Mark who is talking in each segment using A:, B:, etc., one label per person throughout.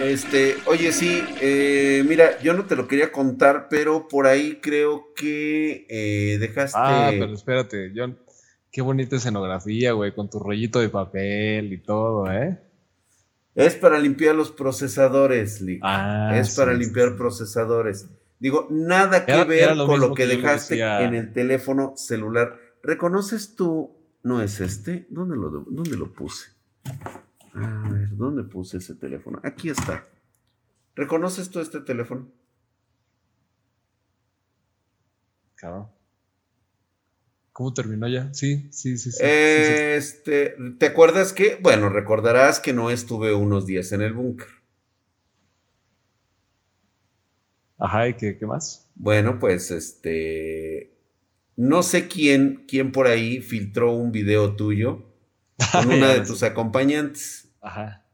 A: Este, oye, sí, eh, mira, yo no te lo quería contar, pero por ahí creo que eh, dejaste.
B: Ah, pero espérate, John. Qué bonita escenografía, güey, con tu rollito de papel y todo, ¿eh?
A: Es para limpiar los procesadores, Lick.
B: Ah,
A: es para
B: sí,
A: limpiar
B: sí.
A: procesadores. Digo, nada que
B: Era-
A: ver
B: era lo
A: con lo que
B: que
A: dejaste en el teléfono celular. ¿Reconoces tú? ¿No es este? ¿Dónde lo, dónde lo puse? A ver, ¿dónde puse ese teléfono? Aquí está. ¿Reconoces tú este teléfono?
B: Cabrón. ¿Cómo terminó ya? Sí, sí, sí, sí. sí, sí.
A: Este, ¿te acuerdas que? Bueno, recordarás que no estuve unos días en el búnker.
B: Ajá, ¿y qué, qué más?
A: Bueno, pues este. No sé quién, quién por ahí filtró un video tuyo con una de tus acompañantes.
B: Ajá.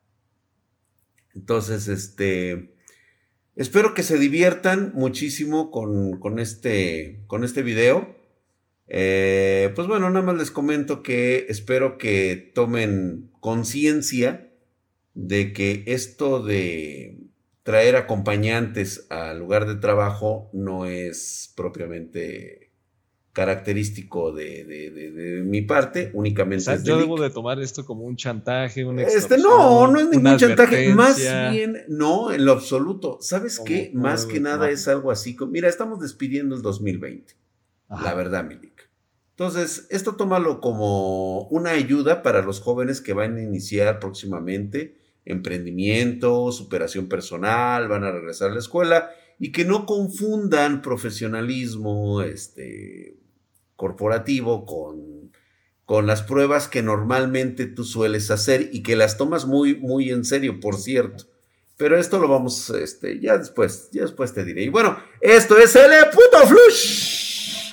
A: Entonces, este. Espero que se diviertan muchísimo con, con este, con este video. Eh, pues bueno, nada más les comento que espero que tomen conciencia de que esto de traer acompañantes al lugar de trabajo no es propiamente característico de, de- de- de mi parte,
B: O
A: únicamente
B: sea,
A: es de
B: yo debo de tomar esto como un chantaje, una
A: Este, no, no es ningún chantaje, más bien, no, en lo absoluto. ¿Sabes
B: ¿Cómo-
A: qué? Más que nada es algo así. como- Mira, estamos despidiendo el 2020,
B: Ajá.
A: la verdad, Milik. Entonces, esto tómalo como una ayuda para los jóvenes que van a iniciar próximamente emprendimiento, superación personal, van a regresar a la escuela y que no confundan profesionalismo este, corporativo con, con las pruebas que normalmente tú sueles hacer y que las tomas muy, muy en serio, por cierto. Pero esto lo vamos, este, ya después, ya después te diré. Y bueno, esto es el puto flush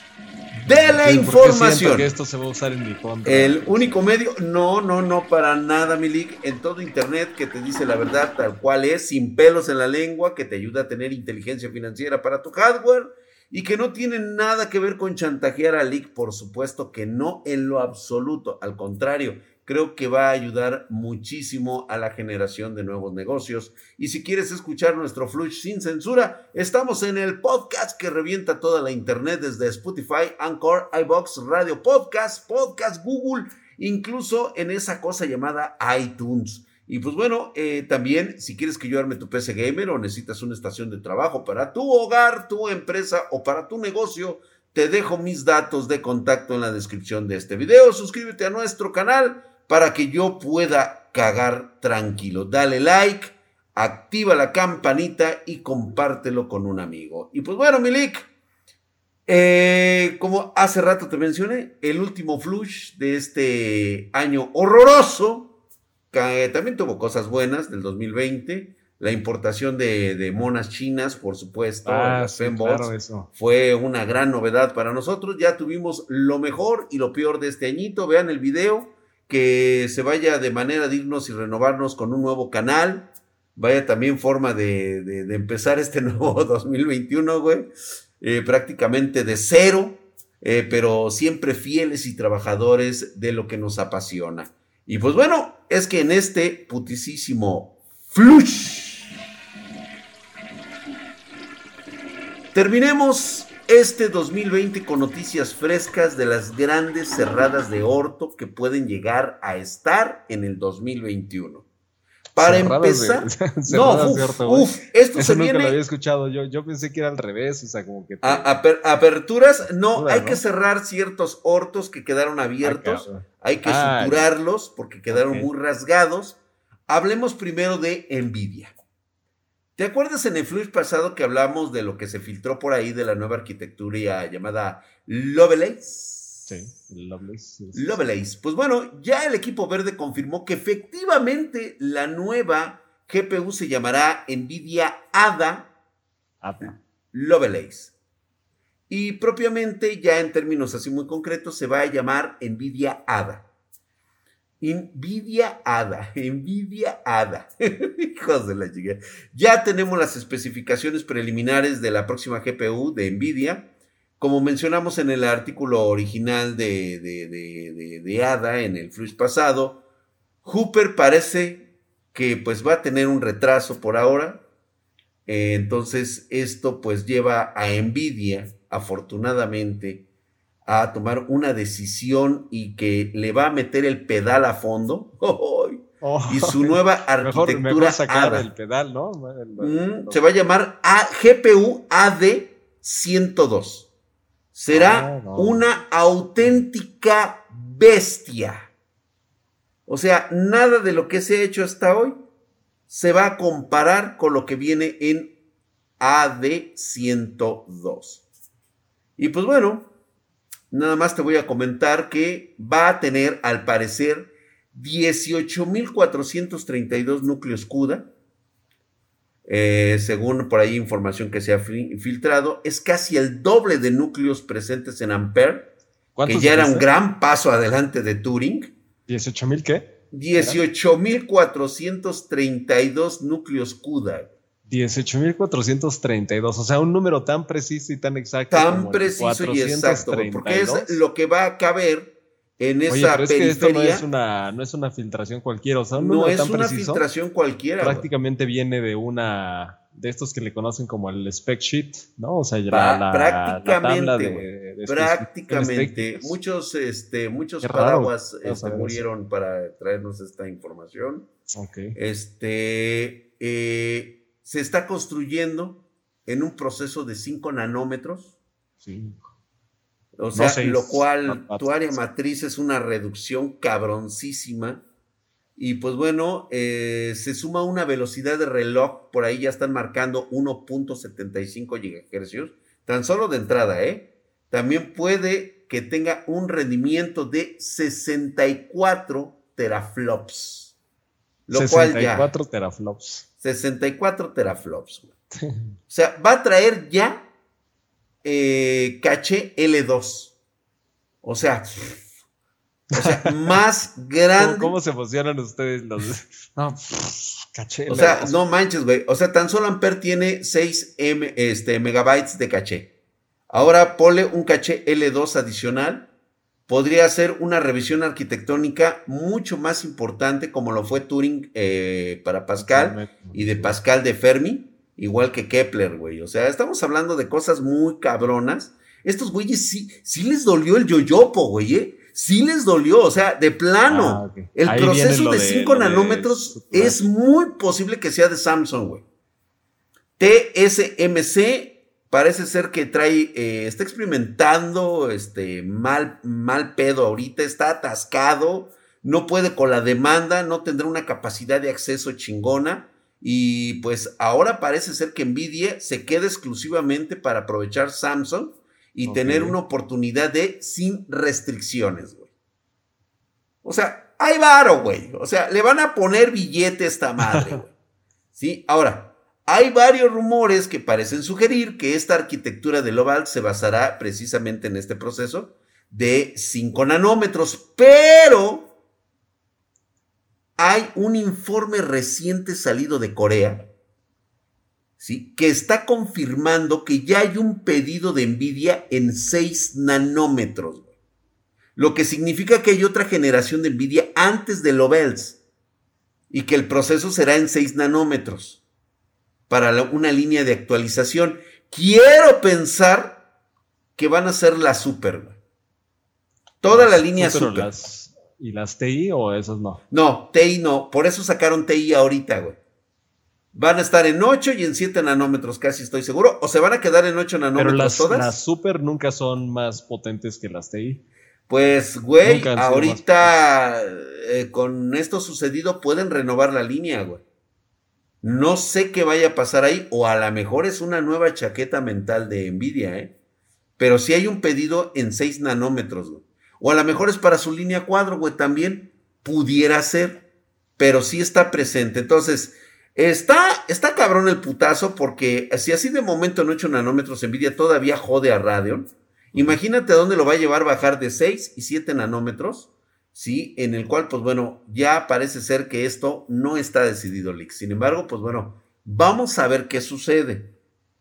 A: de la
B: Sí,
A: información.
B: que esto se va a usar en mi contra.
A: El único medio, no, no, no, para nada, Milik, en todo Internet que te dice la verdad tal cual es, sin pelos en la lengua, que te ayuda a tener inteligencia financiera para tu hardware y que no tiene nada que ver con chantajear a Lick, por supuesto que no en lo absoluto, al contrario, creo que va a ayudar muchísimo a la generación de nuevos negocios. Y si quieres escuchar nuestro Flush sin censura, estamos en el podcast que revienta toda la internet desde Spotify, Anchor, iBox, Radio Podcast, Podcast, Google, incluso en esa cosa llamada iTunes. Y pues bueno, eh, también si quieres que yo arme tu PC gamer o necesitas una estación de trabajo para tu hogar, tu empresa o para tu negocio, te dejo mis datos de contacto en la descripción de este video. Suscríbete a nuestro canal para que yo pueda cagar tranquilo. Dale like, activa la campanita y compártelo con un amigo. Y pues bueno, Milik, eh, como hace rato te mencioné, el último flush de este año horroroso, que también tuvo cosas buenas del 2020. La importación de, de monas chinas, por supuesto,
B: Ah, sí, claro, eso.
A: fue una gran novedad para nosotros. Ya tuvimos lo mejor y lo peor de este añito. Vean el video, que se vaya de manera de irnos y renovarnos con un nuevo canal. Vaya también forma de, de- de empezar este nuevo 2021, güey. Eh, prácticamente de cero, eh, pero siempre fieles y trabajadores de lo que nos apasiona. Y pues bueno, es que en este putisísimo flush Terminemos este 2020 con noticias frescas de las grandes cerradas de orto que pueden llegar a estar en el 2021. Para
B: Cerradas de-
A: empezar,
B: cerradas
A: no,
B: de
A: uf, uf, esto
B: Eso
A: se
B: nunca lo había
A: viene
B: escuchado. Yo, yo pensé que era al revés, o sea, como que. te-
A: a aper- aperturas, no,
B: Duda,
A: hay
B: ¿no?
A: que cerrar ciertos hortos que quedaron abiertos, hay que
B: Ah,
A: suturarlos porque quedaron muy rasgados. Hablemos primero de Nvidia. ¿Te acuerdas en el flush pasado que hablamos de lo que se filtró por ahí de la nueva arquitectura llamada Lovelace?
B: Sí, Lovelace.
A: Lovelace. Pues bueno, ya el equipo verde confirmó que efectivamente la nueva GPU se llamará Nvidia Ada Lovelace. Y propiamente, ya en términos así muy concretos, se va a llamar Nvidia Ada. Nvidia Ada, Nvidia Ada. Hijos de la chica. Ya tenemos las especificaciones preliminares de la próxima GPU de Nvidia. Como mencionamos en el artículo original de, de, de, de, Ada en el flush pasado, Hooper parece que pues va a tener un retraso por ahora. Eh, entonces esto pues lleva a Nvidia, afortunadamente, a tomar una decisión y que le va a meter el pedal a fondo. Oh, y su nueva arquitectura.
B: Mejor, sacar el pedal, ¿no?
A: Mm, se va a llamar a GPU AD102. Será ah, una auténtica bestia. O sea, nada de lo que se ha hecho hasta hoy se va a comparar con lo que viene en AD102. Y pues bueno, nada más te voy a comentar que va a tener al parecer 18.432 núcleos CUDA. Eh, según por ahí información que se ha filtrado, es casi el doble de núcleos presentes en Ampere, que ya era un gran paso adelante de Turing.
B: ¿18.000 qué?
A: 18.432 núcleos CUDA.
B: 18.432, o sea, un número tan preciso y tan exacto.
A: Tan preciso y exacto, porque es lo que va a caber en esa Oye, pero es que esto
B: no es, una, no es una filtración cualquiera, o sea,
A: no es una filtración cualquiera.
B: Prácticamente viene de una de estos que le conocen como el spec sheet, ¿no? O sea, la,
A: prácticamente, prácticamente. muchos, este, muchos paraguas este, murieron para traernos esta información.
B: Okay.
A: Este, eh, se está construyendo en un proceso de 5 nanómetros.
B: Sí.
A: O sea, lo cual tu área matriz es una reducción cabroncísima. Y pues bueno, eh, se suma una velocidad de reloj, por ahí ya están marcando 1.75 GHz, tan solo de entrada, ¿eh? También puede que tenga un rendimiento de 64 teraflops.
B: Lo 64 teraflops.
A: 64 teraflops. o sea, va a traer ya eh, caché L2. O sea, o sea, más grande.
B: ¿Cómo, se emocionan ustedes los.? No,
A: caché. O sea, no manches, güey. O sea, tan solo Ampere tiene 6 M, este, megabytes de caché. Ahora ponle un caché L2 adicional. Podría ser una revisión arquitectónica mucho más importante, como lo fue Turing eh, para Pascal y de Pascal de Fermi igual que Kepler, güey. O sea, estamos hablando de cosas muy cabronas. Estos güeyes sí, sí les dolió el yoyopo, güey, ¿eh? Sí les dolió, o sea, de plano. Ah, el proceso de 5 nanómetros es muy posible que sea de Samsung, güey. TSMC parece ser que trae, eh, está experimentando este, mal, mal pedo ahorita, está atascado, no puede con la demanda, no tendrá una capacidad de acceso chingona. Y pues ahora parece ser que Nvidia se queda exclusivamente para aprovechar Samsung y tener una oportunidad de sin restricciones, güey. O sea, hay varo, güey. O sea, le van a poner billete a esta madre, güey. ¿Sí? Ahora, hay varios rumores que parecen sugerir que esta arquitectura de Loval se basará precisamente en este proceso de 5 nanómetros, pero hay un informe reciente salido de Corea, ¿sí? que está confirmando que ya hay un pedido de Nvidia en 6 nanómetros, lo que significa que hay otra generación de Nvidia antes de Lovels y que el proceso será en 6 nanómetros para una línea de actualización. Quiero pensar que van a ser la super. Toda la línea super.
B: ¿Y las TI o esos no?
A: No, TI no. Por eso sacaron TI ahorita, güey. Van a estar en 8 y en 7 nanómetros, casi estoy seguro. O se van a quedar en 8 nanómetros
B: Pero las,
A: todas.
B: Las super nunca son más potentes que las TI.
A: Pues, güey, ahorita eh, con esto sucedido pueden renovar la línea, güey. No sé qué vaya a pasar ahí, o a lo mejor es una nueva chaqueta mental de Nvidia, ¿eh? Pero sí hay un pedido en 6 nanómetros, güey. O a lo mejor es para su línea cuadro, güey, también pudiera ser, pero sí está presente. Entonces, está, está cabrón el putazo porque si así de momento en 8 nanómetros Nvidia todavía jode a Radeon, imagínate a dónde lo va a llevar bajar de 6 y 7 nanómetros, ¿sí? En el cual, pues bueno, ya parece ser que esto no está decidido, Lick. Sin embargo, pues bueno, vamos a ver qué sucede.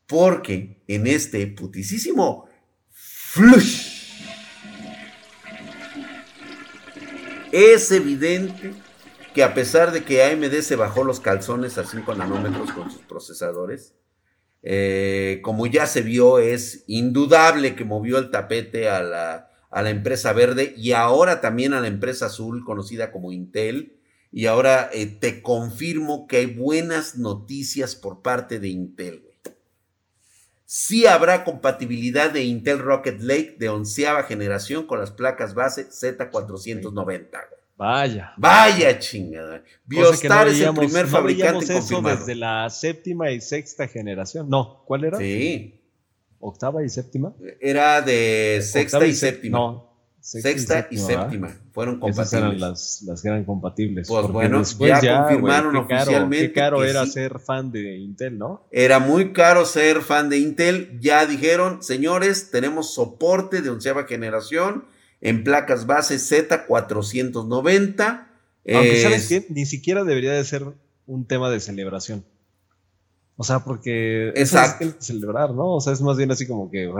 A: Porque en este putisísimo flush es evidente que a pesar de que AMD se bajó los calzones a 5 nanómetros con sus procesadores, eh, como ya se vio, es indudable que movió el tapete a la, a la, empresa verde y ahora también a la empresa azul, conocida como Intel. Y ahora eh, te confirmo que hay buenas noticias por parte de Intel. Sí habrá compatibilidad de Intel Rocket Lake de onceava generación con las placas base Z490.
B: Vaya.
A: Vaya chingada. Biostar es el primer fabricante
B: no eso desde la séptima y sexta generación. No, ¿cuál era?
A: Sí.
B: ¿Octava y séptima?
A: Era de sexta y, séptima. No. Sexta, y séptima. Fueron compatibles.
B: Esas eran las, las que eran compatibles.
A: Pues bueno, ya, confirmaron oficialmente.
B: Qué caro era ser fan de Intel, ¿no?
A: Era muy caro ser fan de Intel. Ya dijeron, señores, tenemos soporte de onceava generación en placas base
B: Z490. Aunque, ¿sabes qué? Ni siquiera debería de ser un tema de celebración. O sea, porque
A: Exacto.
B: es celebrar, ¿no? O sea, es más bien así como que,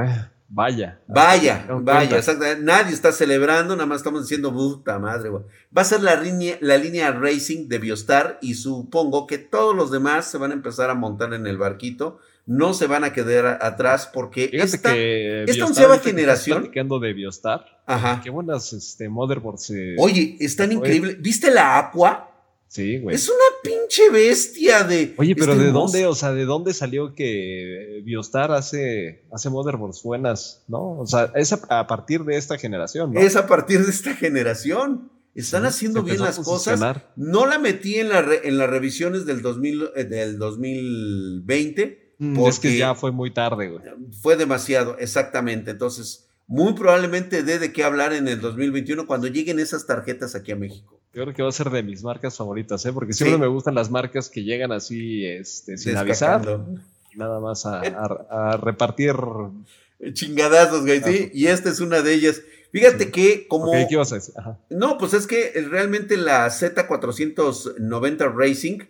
B: vaya.
A: Vaya, vaya, Nadie está celebrando, nada más estamos diciendo, puta madre, güey. Va a ser la línea, la línea Racing de Biostar y supongo que todos los demás se van a empezar a montar en el barquito no se van a quedar atrás porque esta, esta onceava generación.
B: Platicando de Biostar.
A: Ajá.
B: Qué buenas este, motherboards.
A: Oye, están increíbles. ¿Viste la Aqua?
B: Sí, güey.
A: Es una pinche bestia de.
B: Oye, pero ¿de dónde, o sea, de dónde salió que Biostar hace, hace motherboards buenas, ¿no? O sea, es a, partir de esta generación, ¿no?
A: Es a partir de esta generación. Están haciendo bien las cosas. No la metí en, la en las revisiones del, 2000, eh, del 2020
B: Mm, es que ya fue muy tarde, güey.
A: Fue demasiado, exactamente. Entonces, muy probablemente dé de qué hablar en el 2021 cuando lleguen esas tarjetas aquí a México.
B: Yo creo que va a ser de mis marcas favoritas, ¿eh? Porque siempre me gustan las marcas que llegan así, este, sin avisar. Nada más a, repartir
A: chingadazos, güey, sí. Y esta es una de ellas. Fíjate que como...
B: ¿Qué ibas a decir?
A: No, pues es que realmente la Z490 Racing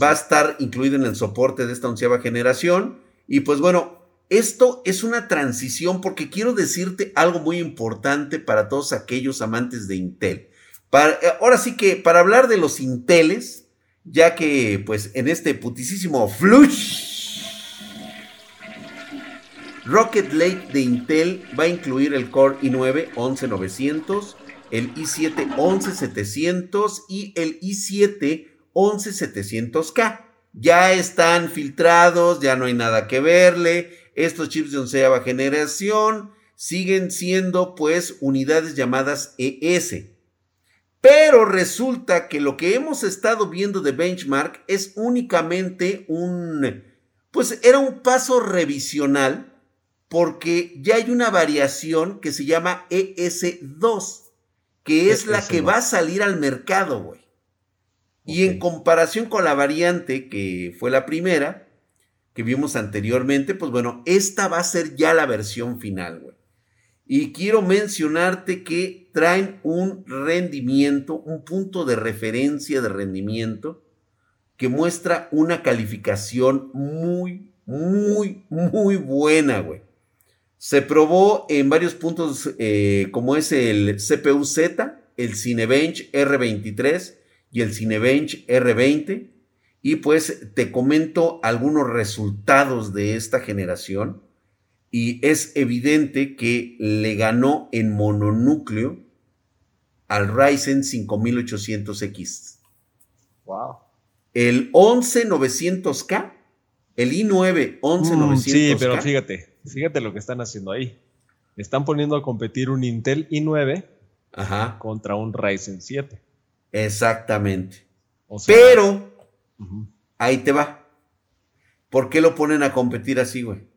A: va a estar incluido en el soporte de esta onceava generación. Y pues bueno, esto es una transición porque quiero decirte algo muy importante para todos aquellos amantes de Intel. Para, ahora sí que para hablar de los Inteles, ya que pues en este putisísimo flush, Rocket Lake de Intel va a incluir el Core i9 11900, el i7 11700 y el i7 11700K. Ya están filtrados, ya no hay nada que verle. Estos chips de onceava generación siguen siendo pues unidades llamadas ES. Pero resulta que lo que hemos estado viendo de benchmark es únicamente un, pues era un paso revisional porque ya hay una variación que se llama ES2, que es la que va a salir al mercado, güey. Y en comparación con la variante que fue la primera, que vimos anteriormente, pues bueno, esta va a ser ya la versión final, güey. Y quiero mencionarte que traen un rendimiento, un punto de referencia de rendimiento que muestra una calificación muy, muy, muy buena, güey. Se probó en varios puntos eh, como es el CPU Z, el Cinebench R23, y el Cinebench R20. Y pues te comento algunos resultados de esta generación. Y es evidente que le ganó en mononúcleo al Ryzen 5800X.
B: Wow.
A: El 11900K, el i9 11900K. Mm, sí,
B: pero fíjate, fíjate lo que están haciendo ahí. Están poniendo a competir un Intel i9 contra un Ryzen 7.
A: Exactamente. Pero, ahí te va. ¿Por qué lo ponen a competir así, güey?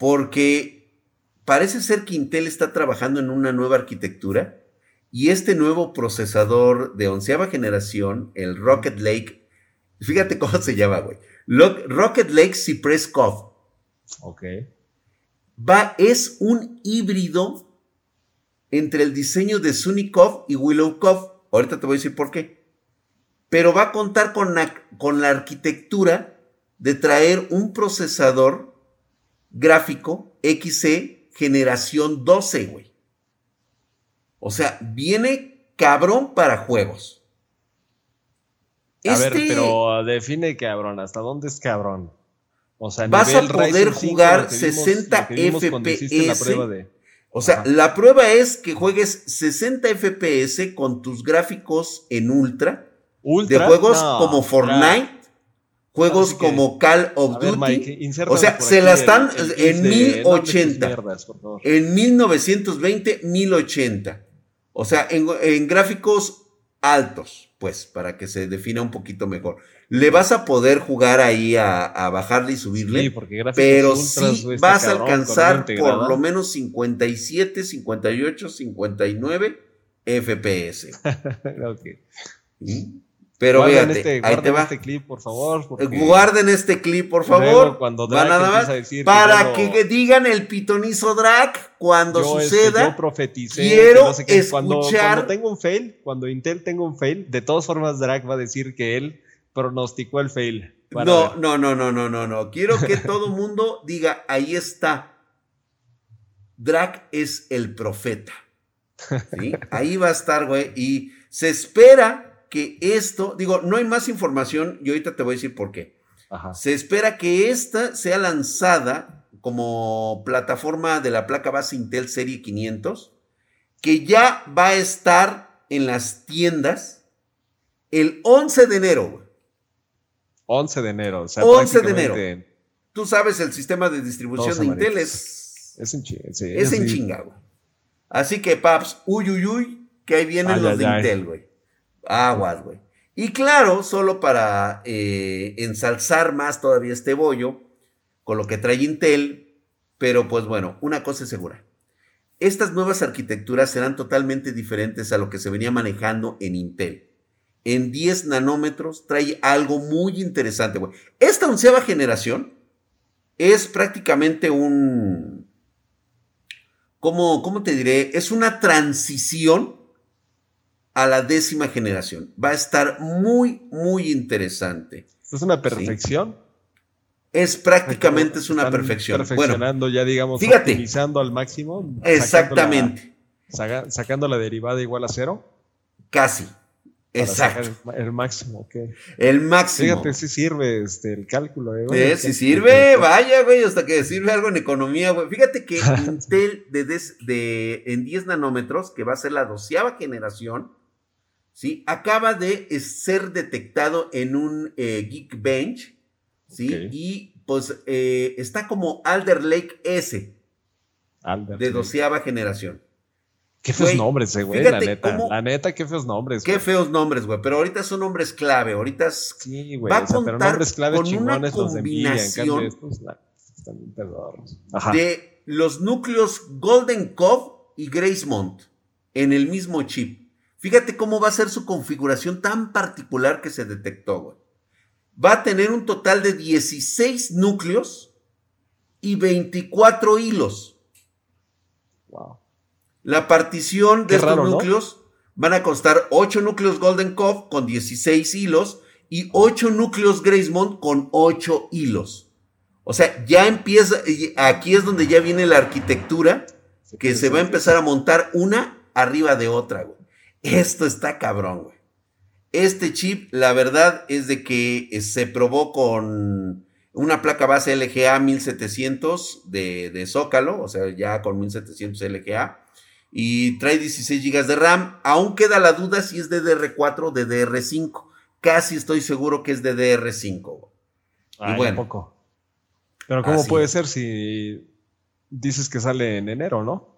A: Porque parece ser que Intel está trabajando en una nueva arquitectura y este nuevo procesador de onceava generación, el Rocket Lake, fíjate cómo se llama, güey. Rocket Lake Cypress Cove.
B: Ok.
A: Va, es un híbrido entre el diseño de Sunikov y Willow Cove. Ahorita te voy a decir por qué. Pero va a contar con la, con la arquitectura de traer un procesador gráfico XC generación 12, güey. O sea, viene cabrón para juegos.
B: A ver, este pero define cabrón, ¿hasta dónde es cabrón?
A: O sea, vas a poder jugar 60 FPS. O sea, la prueba es que juegues 60 FPS con tus gráficos en ultra. De juegos como Fortnite, juegos como Call of Duty. o sea, se la están en 1080. en 1920, 1080. O sea, en gráficos altos, pues, para que se defina un poquito mejor le vas a poder jugar ahí a, bajarle y subirle. Sí, porque pero sí vas a alcanzar por lo menos 57, 58, 59 FPS. Pero guarden este, ahí te va. este clip, por favor. Guarden este clip, por favor. Cuando va nada más. para que digan el pitonizo drag cuando este, suceda. yo profeticé.
B: Quiero escuchar. Cuando, cuando tengo un fail, cuando Intel tenga un fail, de todas formas drag va a decir que él pronosticó el fail.
A: No, no, no, no, no, no, no. Quiero que todo mundo diga, ahí está. Drac es el profeta. Ahí va a estar, güey. Y se espera que esto, digo, no hay más información y ahorita te voy a decir por qué. Se espera que esta sea lanzada como plataforma de la placa base Intel Serie 500, que ya va a estar en las tiendas el 11 de enero.
B: 11 de enero. O
A: sea, 11 de enero. Tú sabes, el sistema de distribución de Intel es. Es en, es en chinga, güey. Así que, paps, uy, uy, uy, que ahí vienen los de Intel, güey. Aguas, güey. Y claro, solo para eh, ensalzar más todavía este bollo, con lo que trae Intel, pero pues bueno, una cosa es segura. Estas nuevas arquitecturas serán totalmente diferentes a lo que se venía manejando en Intel en 10 nanómetros trae algo muy interesante, güey. Esta onceava generación es prácticamente un... ¿cómo, ¿Cómo te diré? Es una transición a la décima generación. Va a estar muy, muy interesante.
B: ¿Es una perfección?
A: Es prácticamente es una perfección.
B: Perfeccionando ya, digamos, fíjate, optimizando al máximo.
A: Exactamente.
B: sacando la derivada igual a cero.
A: Casi.
B: Exacto. El, máximo, ok.
A: El máximo.
B: Fíjate si sirve este, el cálculo,
A: eh, eh si sirve, vaya, güey, hasta que sirve algo en economía, güey. Fíjate que Intel de, de, en 10 nanómetros, que va a ser la doceava generación, ¿sí? Acaba de ser detectado en un eh, Geekbench, ¿sí? Y pues eh, está como Alder Lake S, de doceava generación.
B: Qué feos nombres, eh, güey, la neta. la neta, qué feos nombres.
A: Qué feos nombres, güey. Pero ahorita son nombres clave. Ahorita es, sí, güey. Va a contar pero nombres clave con una combinación de, de los núcleos Golden Cove y Gracemont en el mismo chip. Fíjate cómo va a ser su configuración tan particular que se detectó, güey. Va a tener un total de 16 núcleos y 24 hilos. Wow. La partición de estos núcleos van a costar 8 núcleos Golden Cove con 16 hilos y 8 núcleos Gracemont con 8 hilos. O sea, ya empieza, aquí es donde ya viene la arquitectura que se va a empezar a montar una arriba de otra, güey. Esto está cabrón, güey. Este chip, la verdad es de que eh, se probó con una placa base LGA 1700 de, de Zócalo, o sea, ya con 1700 LGA y trae 16 GB de RAM. Aún queda la duda si es DDR4 o DDR5. Casi estoy seguro que es DDR5.
B: y bueno. Poco. Pero ¿cómo puede ser si dices que sale en enero, no?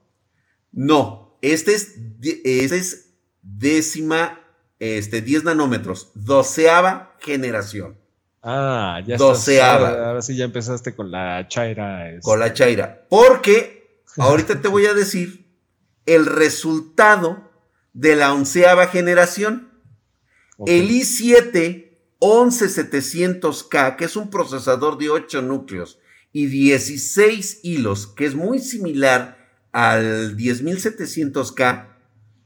A: No, este es, este es décima, este, 10 nanómetros, doceava generación.
B: Ah, ya doceava. Ahora, sí ya empezaste con la chaira.
A: Con la este. chaira. Porque ahorita te voy a decir el resultado de la onceava generación. El i7 11700K, que es un procesador de 8 núcleos y 16 hilos, que es muy similar al 10700K,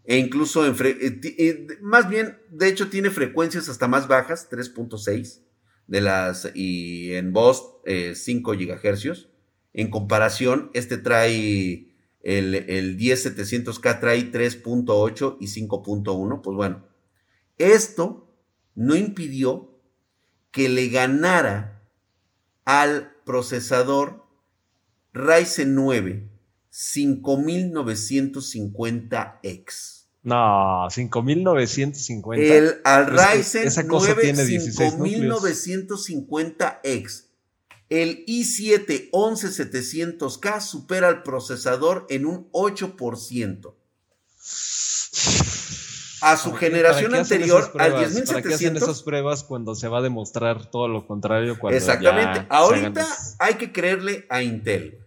A: e incluso en eh, eh, más bien, de hecho, tiene frecuencias hasta más bajas, 3.6 de las y en voz 5 eh, GHz. En comparación, este trae el, el 10700K trae 3.8 y 5.1. Pues bueno, esto no impidió que le ganara al procesador Ryzen 9 5950X.
B: No, 5950.
A: El al Ryzen esa, cosa 9 5950X. El i7 11700K supera al procesador en un 8%. A su generación anterior, al 10700. ¿Para qué hacen
B: esas pruebas cuando se va a demostrar todo lo contrario?
A: Exactamente. Ahorita hay que creerle a Intel.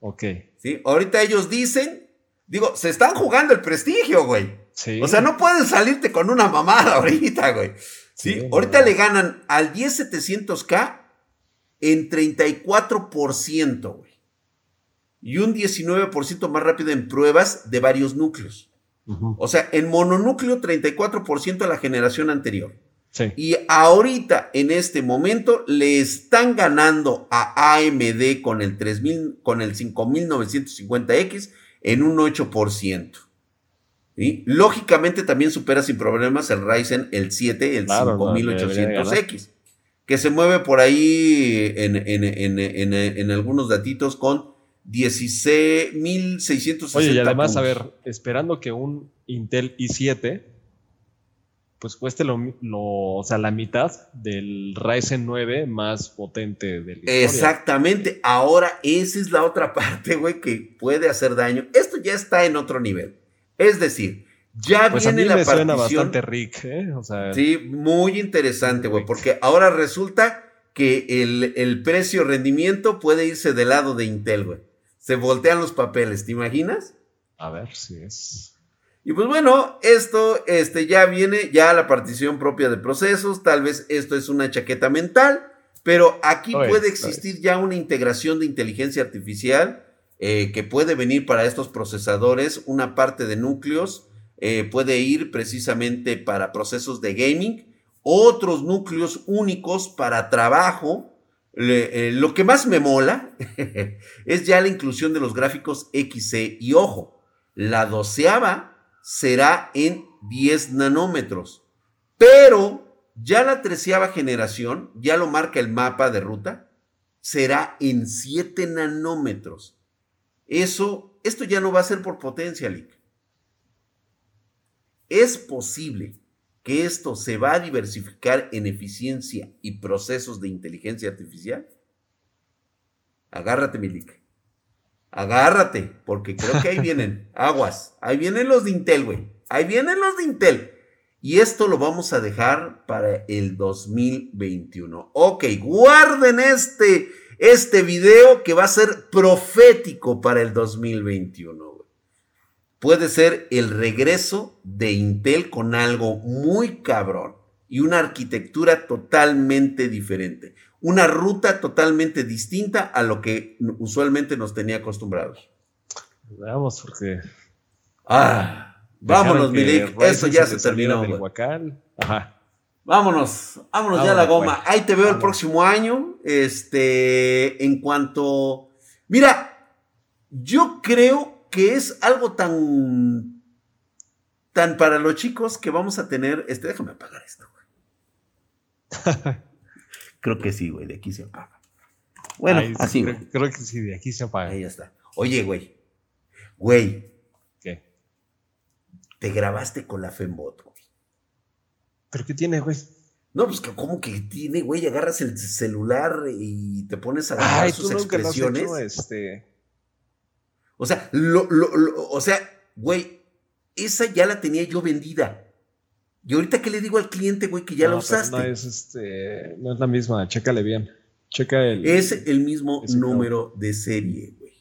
B: Ok.
A: ¿Sí? Ahorita ellos dicen, digo, se están jugando el prestigio, güey. Sí. O sea, no pueden salirte con una mamada ahorita, güey. Sí, ahorita le ganan al 10700K en 34%, güey. Y un 19% más rápido en pruebas de varios núcleos. O sea, en mononúcleo 34% a la generación anterior. Y ahorita, en este momento, le están ganando a AMD con el 3000, con el 5950X en un 8%. Lógicamente también supera sin problemas el Ryzen el 7, el 5800X, que se mueve por ahí en, en algunos datitos con 16.660.
B: Oye, y además, a ver, esperando que un Intel i7 pues cueste lo, o sea, la mitad del Ryzen 9 más potente del
A: Exactamente. Ahora, esa es la otra parte, güey, que puede hacer daño. Esto ya está en otro nivel. Es decir, ya
B: pues
A: viene
B: a mí
A: la
B: me Suena bastante ric, ¿eh? O sea,
A: sí, muy interesante, güey, porque ahora resulta que el, el precio-rendimiento puede irse del lado de Intel, güey. Se voltean los papeles, ¿te imaginas?
B: A ver si es.
A: Y pues bueno, esto este, ya viene ya la partición propia de procesos, tal vez esto es una chaqueta mental, pero aquí puede existir ya una integración de inteligencia artificial eh, que puede venir para estos procesadores, una parte de núcleos eh, puede ir precisamente para procesos de gaming, otros núcleos únicos para trabajo. Eh, lo que más me mola es ya la inclusión de los gráficos XC y ojo, la doceava será en 10 nanómetros. Pero ya la treceava generación, ya lo marca el mapa de ruta, será en 7 nanómetros. Eso, esto ya no va a ser por potencia, Lick. Es posible que esto se va a diversificar en eficiencia y procesos de inteligencia artificial. Agárrate, mi Lick. Agárrate, porque creo que ahí vienen aguas. Ahí vienen los de Intel, güey. Ahí vienen los de Intel. Y esto lo vamos a dejar para el 2021. Ok, guarden este, este video que va a ser profético para el 2021. Puede ser el regreso de Intel con algo muy cabrón y una arquitectura totalmente diferente una ruta totalmente distinta a lo que usualmente nos tenía acostumbrados.
B: Veamos, porque.
A: Ah, vámonos, Milik. Eso ya se, terminó.
B: Ajá.
A: Vámonos, vámonos ya a la goma. Ahí te veo el próximo año. Este, en cuanto. Mira, yo creo que es algo tan. tan para los chicos que vamos a tener. Este, déjame apagar esto, güey. Creo que sí, güey, de aquí se apaga. Bueno, así,
B: güey. Creo, que sí, de aquí se apaga.
A: Ahí está. Oye, güey. Güey.
B: ¿Qué?
A: Te grabaste con la Fembot, güey.
B: ¿Pero qué tiene, güey?
A: No, pues ¿cómo que tiene, güey? Agarras el celular y te pones a grabar sus expresiones. este... O sea, lo, lo, o sea, güey, esa ya la tenía yo vendida. Y ahorita que le digo al cliente, güey, que ya la usaste.
B: No es, este, no es la misma, chécale bien. Checa el.
A: Es el mismo número de serie, güey.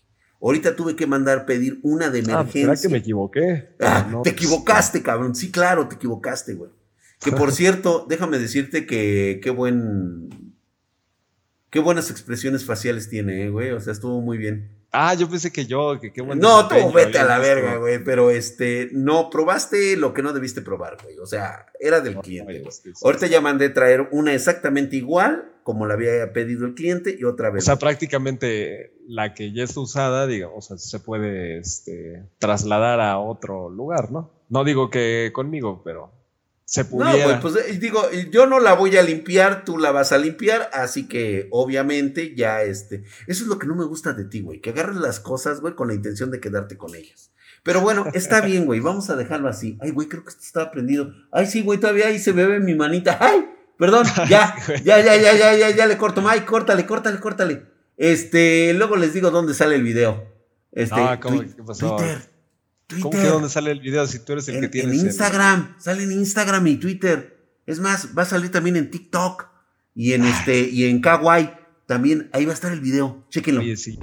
A: Ahorita tuve que mandar pedir una de ah, emergencia. Ah,
B: que me equivoqué?
A: Ah, te pues, equivocaste, cabrón. Sí, claro, te equivocaste, güey. Que por cierto, déjame decirte que qué buen. Qué buenas expresiones faciales tiene, eh, güey. O sea, estuvo muy bien.
B: Ah, yo pensé que yo, que qué bueno.
A: No, tú vete a la verga, güey. Pero este, no, probaste lo que no debiste probar, güey. O sea, era del cliente. Ahorita ya mandé traer una exactamente igual, como la había pedido el cliente, y otra vez.
B: O sea, prácticamente la que ya está usada, digamos, o sea, se puede este, trasladar a otro lugar, ¿no? No digo que conmigo, pero. Se pudiera.
A: No, güey, pues eh, digo, yo no la voy a limpiar, tú la vas a limpiar, así que obviamente ya este. Eso es lo que no me gusta de ti, güey, que agarres las cosas, güey, con la intención de quedarte con ellas. Pero bueno, está bien, güey, vamos a dejarlo así. Ay, güey, creo que esto está prendido. Ay, sí, güey, todavía ahí se me ve mi manita. Ay, perdón, ya, ya, ya, ya, ya, ya, ya le corto. Ay, córtale, córtale, córtale. Este, luego les digo dónde sale el video. Este,
B: Ah, ¿cómo? ¿Qué pasó?
A: Twitter.
B: ¿Cómo que dónde sale el video si tú eres el
A: En,
B: que
A: en
B: tienes el-
A: Instagram, sale en Instagram y Twitter. Es más, va a salir también en TikTok y en este y en Kawaii también. Ahí va a estar el video. Chéquenlo.
B: Oye, sí.